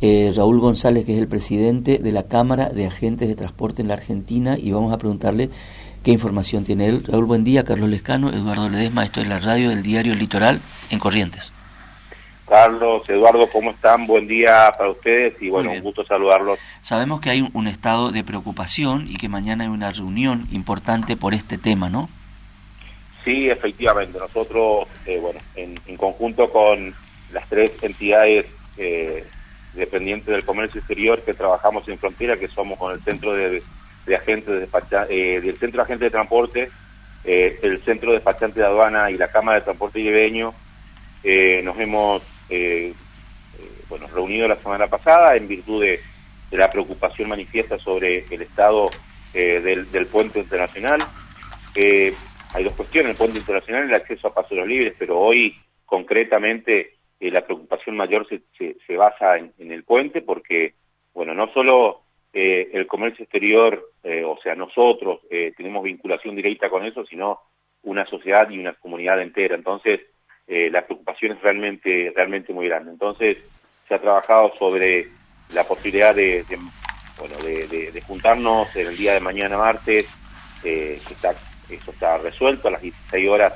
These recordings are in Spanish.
eh, Raúl González, que es el presidente de la Cámara de Agentes de Transporte en la Argentina, y vamos a preguntarle qué información tiene él. Raúl, buen día. Carlos Lescano, Eduardo Ledesma, esto es la radio del diario Litoral en Corrientes. Carlos, Eduardo, ¿cómo están? Buen día para ustedes y bueno, un gusto saludarlos. Sabemos que hay un, estado de preocupación y que mañana hay una reunión importante por este tema, ¿no? Sí, efectivamente. Nosotros, eh, bueno, en, conjunto con las tres entidades eh, dependientes del comercio exterior que trabajamos en frontera, que somos con el Centro de, Agentes de eh, del Centro de Agentes de Transporte, el Centro de Despachante de Aduana y la Cámara de Transporte Ibeño, nos hemos eh, bueno, reunido la semana pasada en virtud de, la preocupación manifiesta sobre el estado eh, del, puente internacional. Eh, hay dos cuestiones, el puente internacional y el acceso a pasos libres, pero hoy concretamente eh, la preocupación mayor se, se, basa en, el puente porque, bueno, no solo el comercio exterior, o sea, nosotros tenemos vinculación directa con eso, sino una sociedad y una comunidad entera. Entonces, eh, la preocupación es realmente, realmente muy grande. Entonces, se ha trabajado sobre la posibilidad de, bueno, de, juntarnos en el día de mañana martes, eh, está, eso está resuelto a las 16 horas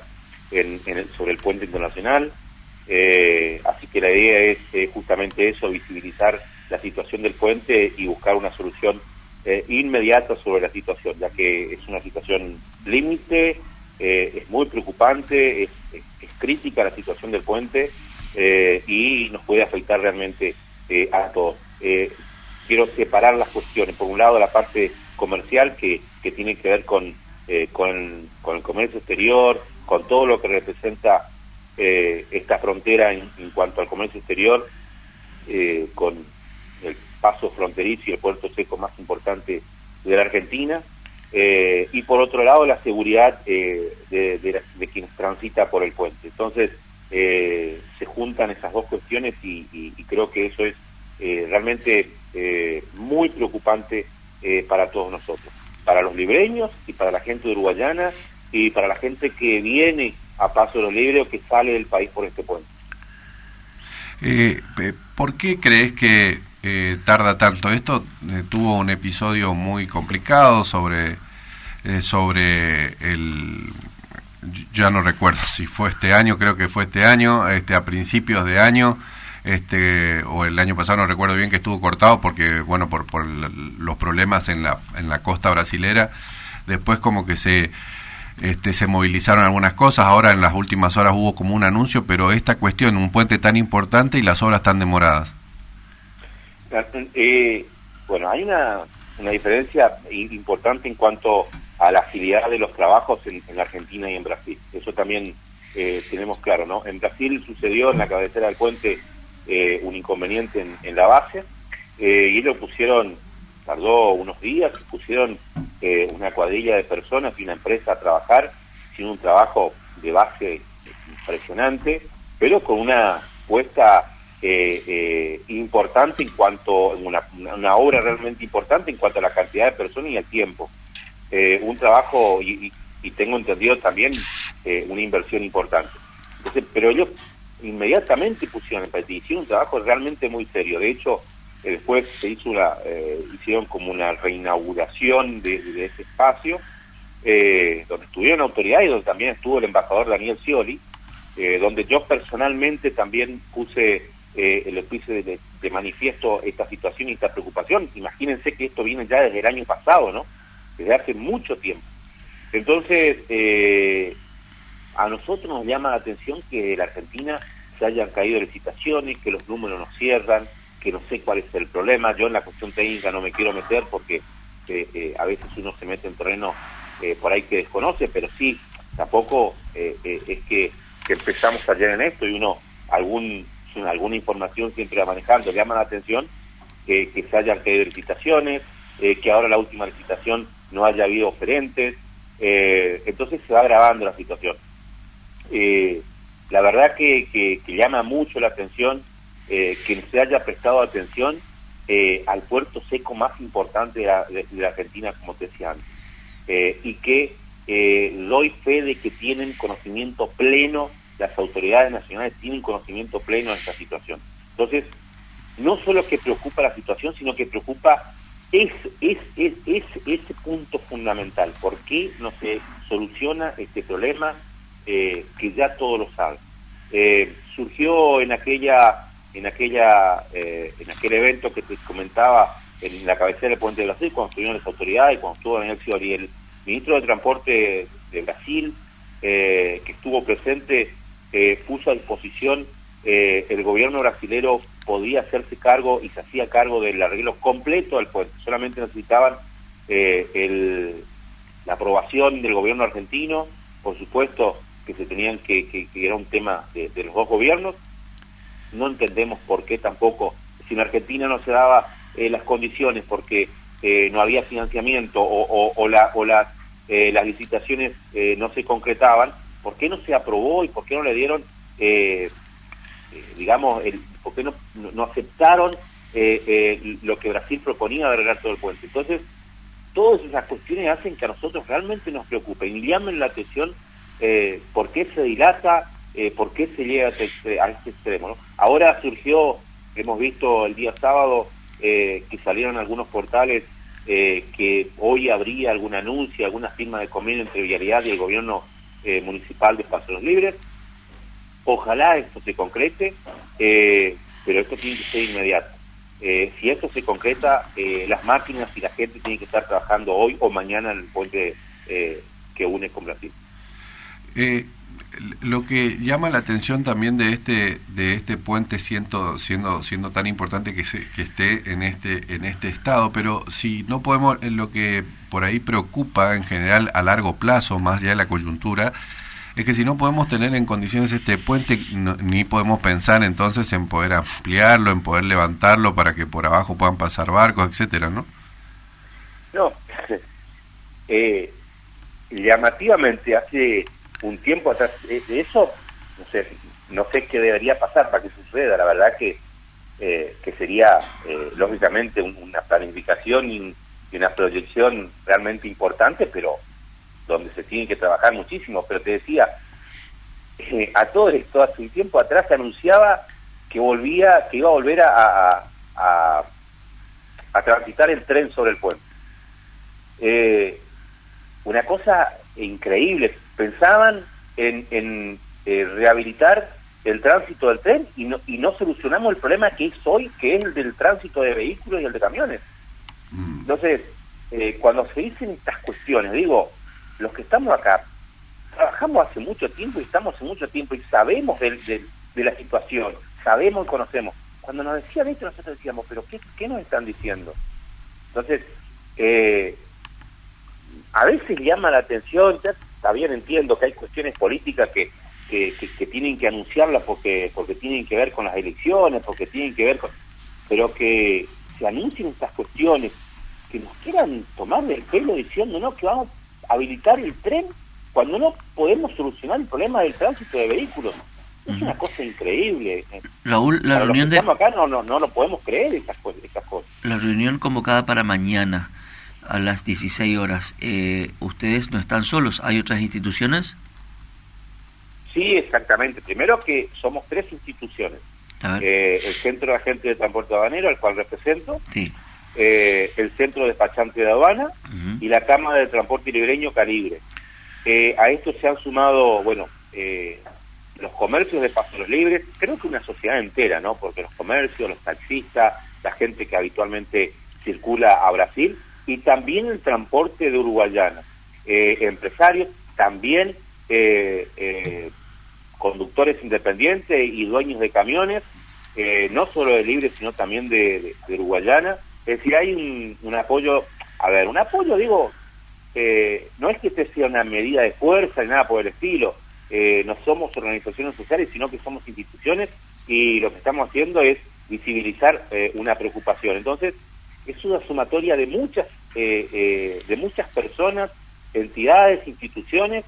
en, sobre el puente internacional. Eh, así que la idea es justamente eso, visibilizar la situación del puente y buscar una solución inmediata sobre la situación, ya que es una situación límite, es muy preocupante, es crítica la situación del puente eh, y nos puede afectar realmente eh, a todos. Eh, quiero separar las cuestiones. Por un lado, la parte comercial que, que tiene que ver con, el comercio exterior, con todo lo que representa esta frontera en, cuanto al comercio exterior, con el paso fronterizo y el puerto seco más importante de la Argentina. Eh, y por otro lado la seguridad eh, de, de, quienes transita por el puente. Entonces eh, se juntan esas dos cuestiones y, creo que eso es realmente muy preocupante para todos nosotros, para los libreños y para la gente de uruguayana y para la gente que viene a los Libres o que sale del país por este puente. ¿Por qué crees que eh, tarda tanto. Esto eh, tuvo un episodio muy complicado sobre, eh, sobre el... Ya no recuerdo si fue este año, creo que fue este año, este a principios de año, este o el año pasado no recuerdo bien que estuvo cortado porque bueno por, por los problemas en la en la costa brasilera después como que se este, se movilizaron algunas cosas, ahora en las últimas horas hubo como un anuncio, pero esta cuestión, un puente tan importante y las obras tan demoradas. Eh, bueno, hay una, una diferencia importante en cuanto a la agilidad de los trabajos en, en Argentina y en Brasil. Eso también eh, tenemos claro, ¿no? En Brasil sucedió en la cabecera del puente eh, un inconveniente en, la base eh, y ellos pusieron, tardó unos días, pusieron una cuadrilla de personas y una empresa a trabajar, sin un trabajo de base impresionante, pero con una puesta eh, eh, importante en cuanto, una, una obra realmente importante en cuanto a la cantidad de personas y el tiempo. Eh, un trabajo, y, tengo entendido también eh, una inversión importante. Entonces, pero ellos inmediatamente pusieron en práctica, hicieron un trabajo realmente muy serio. De hecho, después se hizo una, hicieron como una reinauguración de, ese espacio, donde estuvieron autoridades y donde también estuvo el embajador Daniel Scioli, donde yo personalmente también puse eh, el oficio de, manifiesto esta situación y esta preocupación. Imagínense que esto viene ya desde el año pasado, ¿no? Desde hace mucho tiempo. Entonces, eh, a nosotros nos llama la atención que la Argentina se hayan caído licitaciones, que los números no cierran, que no sé cuál es el problema. Yo en la cuestión técnica no me quiero meter porque eh, a veces uno se mete en terreno por ahí que desconoce, pero sí, tampoco es que, que empezamos ayer en esto y uno algún alguna información siempre va manejando, llama la atención que, se hayan caído licitaciones, eh, que ahora la última licitación no haya habido oferentes, eh, entonces se va agravando la situación. Eh, la verdad que, llama mucho la atención que se haya prestado atención al puerto seco más importante de Argentina, como te decía antes, y que doy fe de que tienen conocimiento pleno las autoridades nacionales tienen conocimiento pleno de esta situación. Entonces, no solo que preocupa la situación, sino que preocupa es, es, es, es ese punto fundamental. ¿Por qué no se soluciona este problema eh, que ya todos lo saben? Eh, surgió en aquella en aquella eh, en aquel evento que te comentaba en la cabecera del puente de Brasil cuando estuvieron las autoridades cuando estuvo Daniel Scioli el ministro de transporte de Brasil que estuvo presente puso a disposición el gobierno brasilero podía hacerse cargo y se hacía cargo del arreglo completo del puente. Solamente necesitaban eh, la aprobación del gobierno argentino, por supuesto que se tenían que, que, era un tema de, los dos gobiernos. No entendemos por qué tampoco, si en Argentina no se daba eh, las condiciones porque eh, no había financiamiento o, o, la, o las, las licitaciones no se concretaban, ¿por qué no se aprobó y por qué no le dieron digamos, el, porque no, aceptaron eh, eh, lo que Brasil proponía de arreglar todo el puente. Entonces, todas esas cuestiones hacen que a nosotros realmente nos preocupe y llamen la atención eh, por qué se dilata, por qué se llega a este, a este extremo. Ahora surgió, hemos visto el día sábado que salieron algunos portales que hoy habría algún anuncio, alguna firma de convenio entre Vialidad y el gobierno municipal de Pasos Libres. Ojalá esto se concrete, eh, pero esto tiene que ser inmediato. Eh, si esto se concreta, eh, las máquinas y la gente tienen que estar trabajando hoy o mañana en el puente que une con Brasil. Lo que llama la atención también de este de este puente siendo siendo siendo tan importante que se, que esté en este en este estado pero si no podemos lo que por ahí preocupa en general a largo plazo más allá de la coyuntura es que si no podemos tener en condiciones este puente, ni podemos pensar entonces en poder ampliarlo, en poder levantarlo para que por abajo puedan pasar barcos, etcétera, ¿no? No. Eh, llamativamente, hace un tiempo atrás, eh, de eso, no sé, no sé qué debería pasar para que suceda. La verdad que, eh, que sería, lógicamente, una planificación y una proyección realmente importante, pero donde se tiene que trabajar muchísimo, pero te decía, eh, a todo esto, hace un tiempo atrás se anunciaba que volvía, que iba a volver a, a, transitar el tren sobre el puente. Eh, una cosa increíble, pensaban en, en eh, rehabilitar el tránsito del tren y no, y no solucionamos el problema que es hoy, que es el del tránsito de vehículos y el de camiones. Mm. Entonces, cuando se dicen estas cuestiones, digo, los que estamos acá trabajamos hace mucho tiempo y estamos hace mucho tiempo y sabemos de, la situación, sabemos y conocemos. Cuando nos decían esto nosotros decíamos, pero ¿qué, nos están diciendo? Entonces, eh, a veces llama la atención, está bien, entiendo que hay cuestiones políticas que, que, que, tienen que anunciarlas porque, porque tienen que ver con las elecciones, porque tienen que ver con... Pero que se anuncien estas cuestiones, que nos quieran tomar del pelo diciendo, no, que vamos habilitar el tren cuando no podemos solucionar el problema del tránsito de vehículos. Es una cosa increíble. Raúl, la reunión de... Estamos acá no, no, no lo podemos creer esas cosas, La reunión convocada para mañana a las 16 horas, eh, ¿ustedes no están solos? ¿Hay otras instituciones? Sí, exactamente. Primero que somos tres instituciones. Eh, el Centro de Agentes de Transporte Aduanero, al cual represento, sí. Eh, el Centro Despachante de Aduana y la Cámara de Transporte Libreño Calibre. Eh, a esto se han sumado, bueno, eh, los comercios de pasos libres, creo que una sociedad entera, ¿no? Porque los comercios, los taxistas, la gente que habitualmente circula a Brasil y también el transporte de Uruguayana, empresarios, también conductores independientes y dueños de camiones, no solo de Libre, sino también de Uruguayana, es decir, hay un, apoyo, a ver, un apoyo, digo, eh, no es que este sea una medida de fuerza ni nada por el estilo, eh, no somos organizaciones sociales, sino que somos instituciones y lo que estamos haciendo es visibilizar eh, una preocupación. Entonces, es una sumatoria de muchas, de muchas personas, entidades, instituciones,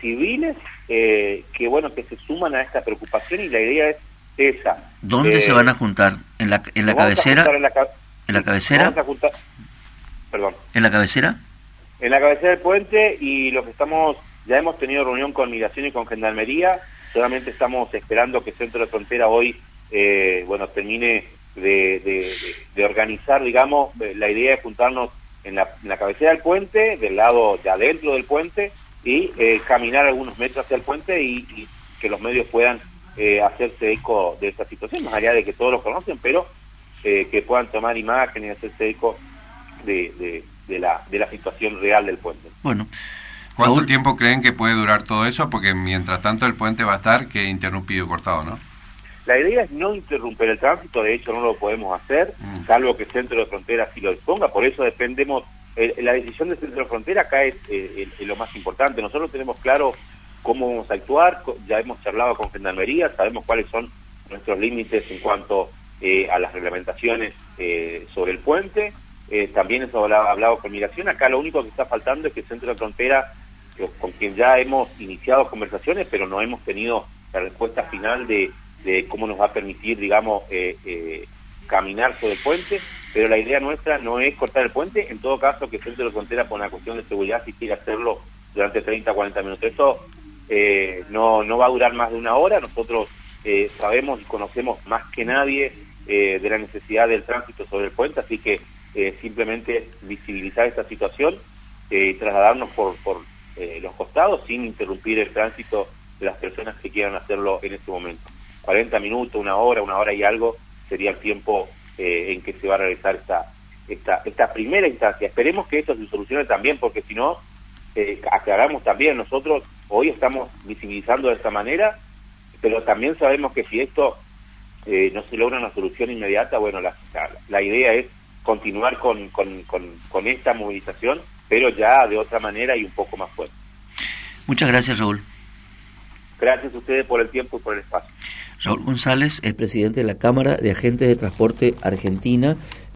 civiles, que bueno, que se suman a esta preocupación y la idea es esa. ¿Dónde se van a juntar? ¿En la, en la cabecera? ¿En la cabecera? Perdón. ¿En la cabecera? En la cabecera del puente y lo que estamos, ya hemos tenido reunión con Migración y con Gendarmería, solamente estamos esperando que Centro de Frontera hoy, eh, bueno, termine de, organizar, digamos, la idea de juntarnos en la, cabecera del puente, del lado de adentro del puente, y eh, caminar algunos metros hacia el puente y, que los medios puedan eh, hacerse eco de esta situación, más allá de que todos lo conocen, pero eh, que puedan tomar imágenes y hacerse eco de, de, la, de la situación real del puente. Bueno. ¿Cuánto tiempo creen que puede durar todo eso? Porque mientras tanto el puente va a estar que interrumpido y cortado, ¿no? La idea es no interrumpir el tránsito, de hecho no lo podemos hacer, mm. salvo que el Centro de Frontera sí lo disponga, por eso dependemos, la decisión del Centro de Frontera acá es, lo más importante, nosotros tenemos claro cómo vamos a actuar, ya hemos charlado con Gendarmería, sabemos cuáles son nuestros límites en cuanto eh, a las reglamentaciones eh, sobre el puente, eh, también hemos hablado, hablado, con Migración, acá lo único que está faltando es que el Centro de Frontera, con quien ya hemos iniciado conversaciones, pero no hemos tenido la respuesta final de de cómo nos va a permitir, digamos, eh, eh, caminar sobre el puente, pero la idea nuestra no es cortar el puente, en todo caso que el Centro de Frontera por una cuestión de seguridad si quiere hacerlo durante 30 o 40 minutos. Eso eh, no, no va a durar más de una hora, nosotros sabemos y conocemos más que nadie de la necesidad del tránsito sobre el puente, así que simplemente visibilizar esta situación y trasladarnos por, por los costados sin interrumpir el tránsito de las personas que quieran hacerlo en este momento. 40 minutos, una hora, una hora y algo sería el tiempo eh, en que se va a realizar esta, esta, esta primera instancia. Esperemos que esto se solucione también, porque si no, eh, aclaramos también, nosotros hoy estamos visibilizando de esta manera, pero también sabemos que si esto eh, no se logra una solución inmediata, bueno, la, la, idea es continuar con, con, con, con esta movilización, pero ya de otra manera y un poco más fuerte. Muchas gracias, Raúl. Gracias a ustedes por el tiempo y por el espacio. Raúl González es presidente de la Cámara de Agentes de Transporte Argentina.